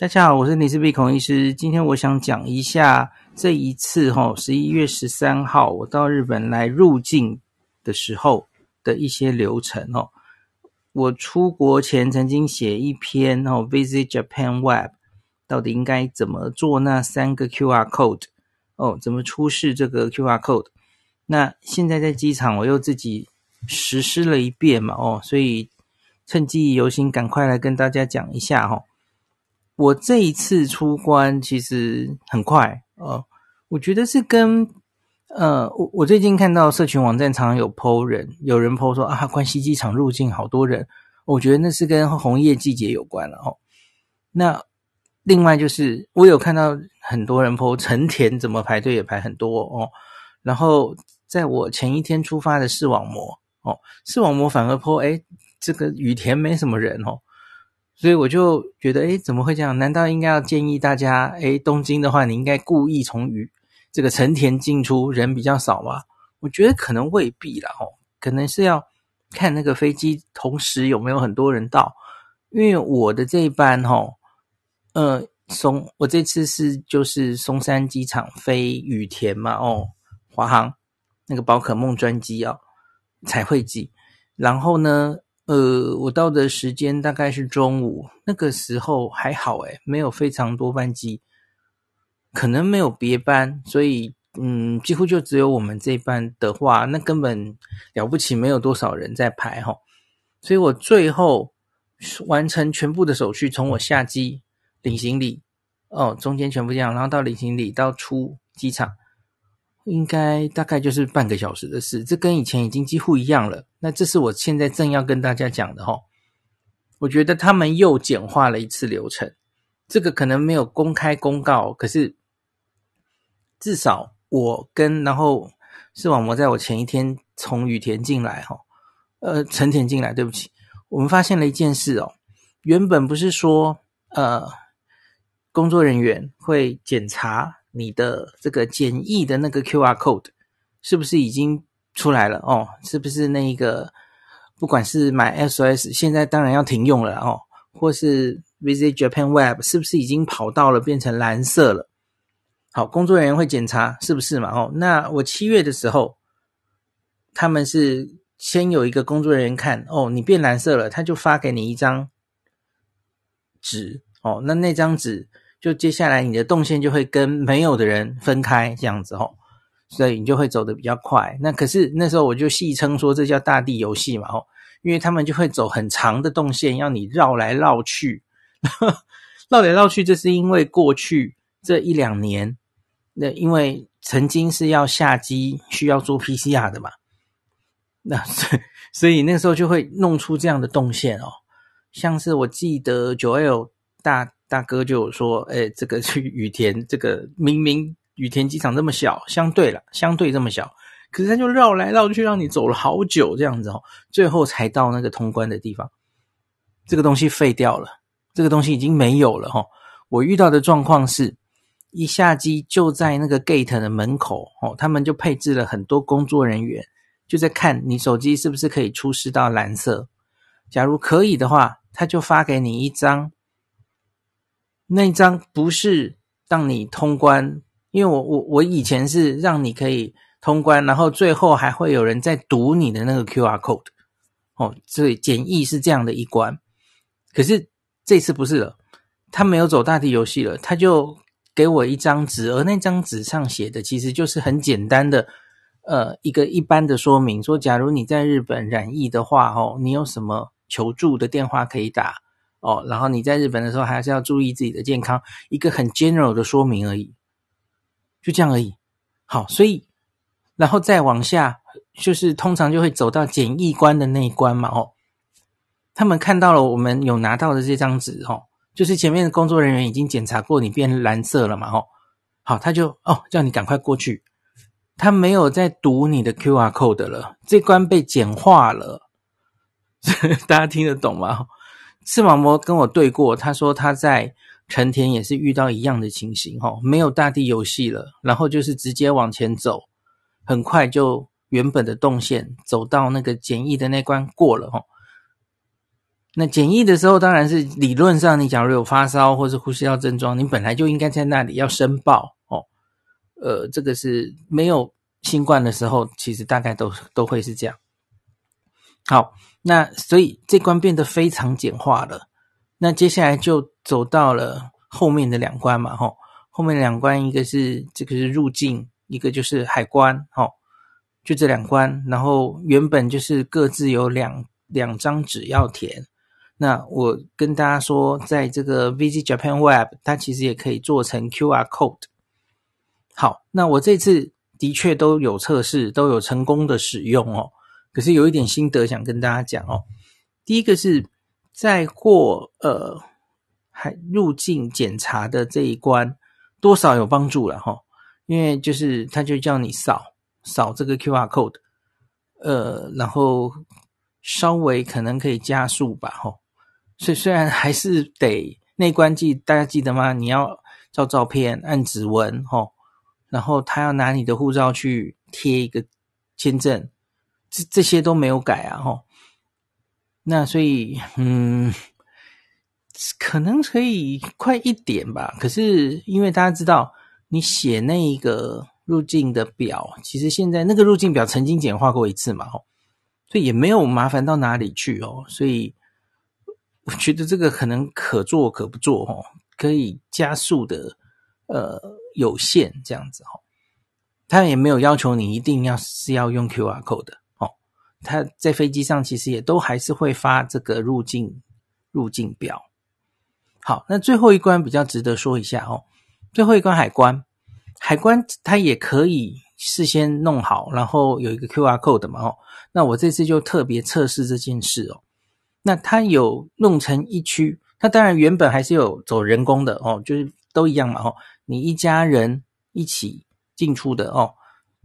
大家好，我是林氏璧孔医师。今天我想讲一下这一次哈，十一月十三号我到日本来入境的时候的一些流程哦。我出国前曾经写一篇哦，Visit Japan Web，到底应该怎么做那三个 QR code 哦，怎么出示这个 QR code？那现在在机场我又自己实施了一遍嘛哦，所以趁记忆犹新，赶快来跟大家讲一下哈。我这一次出关其实很快，呃，我觉得是跟呃，我我最近看到社群网站常常有 po 人，有人 po 说啊，关西机场入境好多人，我觉得那是跟红叶季节有关了哦。那另外就是我有看到很多人 po 成田怎么排队也排很多哦，然后在我前一天出发的视网膜哦，视网膜反而 po 诶，这个羽田没什么人哦。所以我就觉得，诶，怎么会这样？难道应该要建议大家，诶，东京的话，你应该故意从羽这个成田进出，人比较少吗？我觉得可能未必啦，哦，可能是要看那个飞机同时有没有很多人到。因为我的这一班，哦，呃，松，我这次是就是松山机场飞羽田嘛，哦，华航那个宝可梦专机哦，彩绘机，然后呢，呃，我到的时间大概是中午，那个时候还好诶，没有非常多班机，可能没有别班，所以嗯，几乎就只有我们这班的话，那根本了不起，没有多少人在排齁。所以我最后完成全部的手续，从我下机领行李，哦，中间全部这样，然后到领行李到出机场。应该大概就是半个小时的事，这跟以前已经几乎一样了。那这是我现在正要跟大家讲的哦。我觉得他们又简化了一次流程，这个可能没有公开公告，可是至少我跟然后视网膜在我前一天从羽田进来齁，呃，成田进来，对不起，我们发现了一件事哦，原本不是说呃工作人员会检查。你的这个检疫的那个 QR code 是不是已经出来了哦？是不是那一个不管是买 SOS，现在当然要停用了哦，或是 Visit Japan Web 是不是已经跑到了变成蓝色了？好，工作人员会检查是不是嘛？哦，那我七月的时候，他们是先有一个工作人员看哦，你变蓝色了，他就发给你一张纸哦，那那张纸。就接下来你的动线就会跟没有的人分开这样子哦，所以你就会走得比较快。那可是那时候我就戏称说这叫大地游戏嘛吼，因为他们就会走很长的动线，要你绕来绕去，绕来绕去。这是因为过去这一两年，那因为曾经是要下机需要做 PCR 的嘛，那所以所以那时候就会弄出这样的动线哦，像是我记得九 L 大。大哥就有说：“哎，这个去雨田，这个明明羽田机场这么小，相对了，相对这么小，可是他就绕来绕去，让你走了好久这样子哦，最后才到那个通关的地方。这个东西废掉了，这个东西已经没有了哈。我遇到的状况是，一下机就在那个 gate 的门口哦，他们就配置了很多工作人员，就在看你手机是不是可以出示到蓝色。假如可以的话，他就发给你一张。”那张不是让你通关，因为我我我以前是让你可以通关，然后最后还会有人在读你的那个 QR code，哦，所以检疫是这样的一关。可是这次不是了，他没有走大地游戏了，他就给我一张纸，而那张纸上写的其实就是很简单的，呃，一个一般的说明，说假如你在日本染疫的话，哦，你有什么求助的电话可以打。哦，然后你在日本的时候还是要注意自己的健康，一个很 general 的说明而已，就这样而已。好，所以然后再往下，就是通常就会走到检疫关的那一关嘛。哦，他们看到了我们有拿到的这张纸，哦，就是前面的工作人员已经检查过你变蓝色了嘛。哦，好，他就哦叫你赶快过去，他没有在读你的 QR code 了，这关被简化了，大家听得懂吗？视网膜跟我对过，他说他在成田也是遇到一样的情形，哈，没有大地游戏了，然后就是直接往前走，很快就原本的动线走到那个检疫的那关过了，哈。那检疫的时候，当然是理论上，你假如有发烧或是呼吸道症状，你本来就应该在那里要申报哦。呃，这个是没有新冠的时候，其实大概都都会是这样。好，那所以这关变得非常简化了。那接下来就走到了后面的两关嘛，吼，后面两关一个是这个是入境，一个就是海关，吼，就这两关。然后原本就是各自有两两张纸要填。那我跟大家说，在这个 Visit Japan Web，它其实也可以做成 QR code。好，那我这次的确都有测试，都有成功的使用哦。可是有一点心得想跟大家讲哦。第一个是在过呃海入境检查的这一关，多少有帮助了哈。因为就是他就叫你扫扫这个 QR code，呃，然后稍微可能可以加速吧，吼。所以虽然还是得内关记，大家记得吗？你要照照片、按指纹，吼，然后他要拿你的护照去贴一个签证，这这些都没有改啊，吼。那所以，嗯，可能可以快一点吧。可是因为大家知道，你写那一个入境的表，其实现在那个入境表曾经简化过一次嘛，吼，所以也没有麻烦到哪里去哦，所以。我觉得这个可能可做可不做哦，可以加速的，呃，有限这样子哈。他也没有要求你一定要是要用 QR code 的哦。他在飞机上其实也都还是会发这个入境入境表。好，那最后一关比较值得说一下哦。最后一关海关，海关它也可以事先弄好，然后有一个 QR code 嘛哦。那我这次就特别测试这件事哦。那它有弄成一区，它当然原本还是有走人工的哦，就是都一样嘛哦。你一家人一起进出的哦，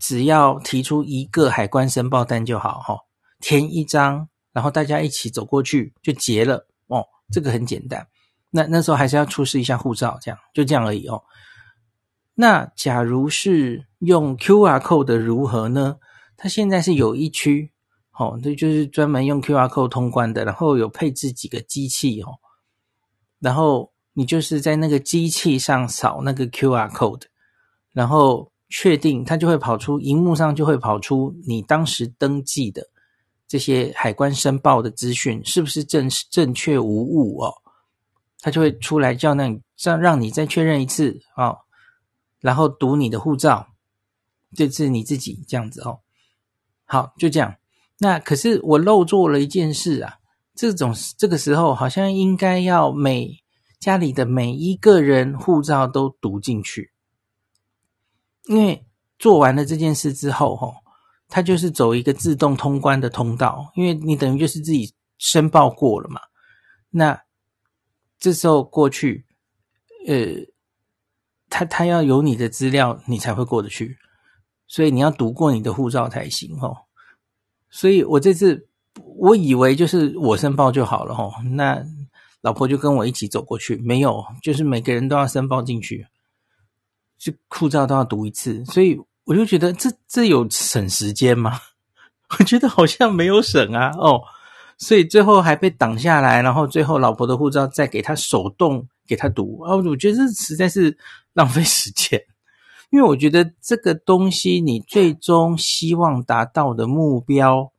只要提出一个海关申报单就好哈，填一张，然后大家一起走过去就结了哦，这个很简单。那那时候还是要出示一下护照，这样就这样而已哦。那假如是用 QR code 如何呢？它现在是有一区。哦，这就是专门用 QR code 通关的，然后有配置几个机器哦，然后你就是在那个机器上扫那个 QR code，然后确定它就会跑出荧幕上就会跑出你当时登记的这些海关申报的资讯是不是正正确无误哦，它就会出来叫那你让让你再确认一次哦，然后读你的护照，这次你自己这样子哦，好，就这样。那可是我漏做了一件事啊！这种这个时候好像应该要每家里的每一个人护照都读进去，因为做完了这件事之后，吼，它就是走一个自动通关的通道，因为你等于就是自己申报过了嘛。那这时候过去，呃，他他要有你的资料，你才会过得去，所以你要读过你的护照才行，哦。所以我这次我以为就是我申报就好了哦，那老婆就跟我一起走过去，没有，就是每个人都要申报进去，就护照都要读一次，所以我就觉得这这有省时间吗？我觉得好像没有省啊，哦，所以最后还被挡下来，然后最后老婆的护照再给他手动给他读啊，我觉得这实在是浪费时间。因为我觉得这个东西，你最终希望达到的目标，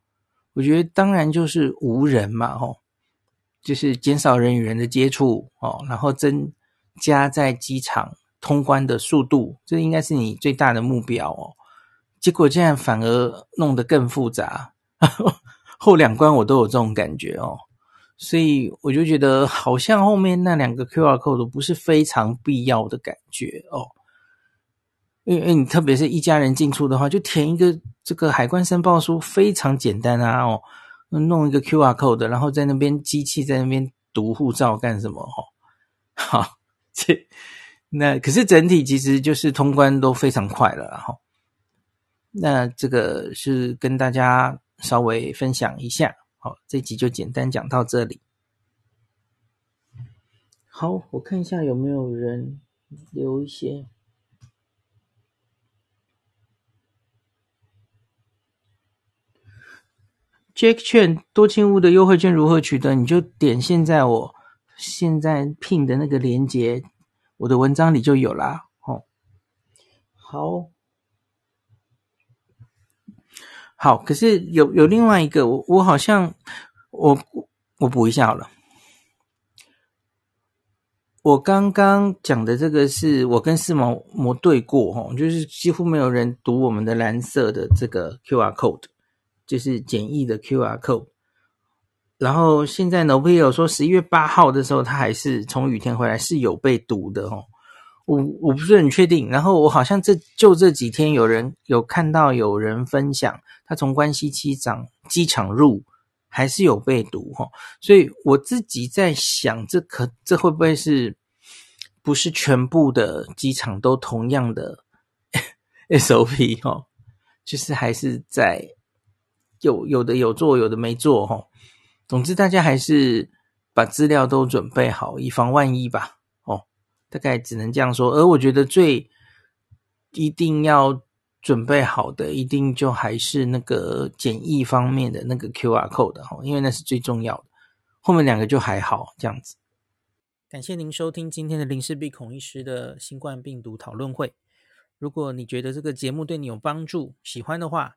我觉得当然就是无人嘛，吼，就是减少人与人的接触哦，然后增加在机场通关的速度，这应该是你最大的目标哦。结果这样反而弄得更复杂，后两关我都有这种感觉哦，所以我就觉得好像后面那两个 QR code 不是非常必要的感觉哦。因为你特别是一家人进出的话，就填一个这个海关申报书，非常简单啊！哦，弄一个 QR code，然后在那边机器在那边读护照干什么？哦，好，这那可是整体其实就是通关都非常快了，哈。那这个是跟大家稍微分享一下，好，这集就简单讲到这里。好，我看一下有没有人留一些。Jack 券多庆屋的优惠券如何取得？你就点现在我现在聘的那个链接，我的文章里就有啦。哦，好，好，可是有有另外一个，我我好像我我补一下好了。我刚刚讲的这个是我跟视网膜对过哈，就是几乎没有人读我们的蓝色的这个 QR code，就是简易的 QR code。然后现在 Novio 说十一月八号的时候，他还是从雨天回来是有被读的哦。我我不是很确定。然后我好像这就这几天有人有看到有人分享，他从关西机场机场入。还是有被毒哈，所以我自己在想，这可这会不会是不是全部的机场都同样的 SOP 哈？就是还是在有有的有做，有的没做哈。总之，大家还是把资料都准备好，以防万一吧。大概只能这样说。而我觉得最一定要。准备好的一定就还是那个检疫方面的那个 QR code 哈，因为那是最重要的。后面两个就还好这样子。感谢您收听今天的林氏璧孔医师的新冠病毒讨论会。如果你觉得这个节目对你有帮助，喜欢的话，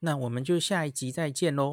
那我们就下一集再见喽。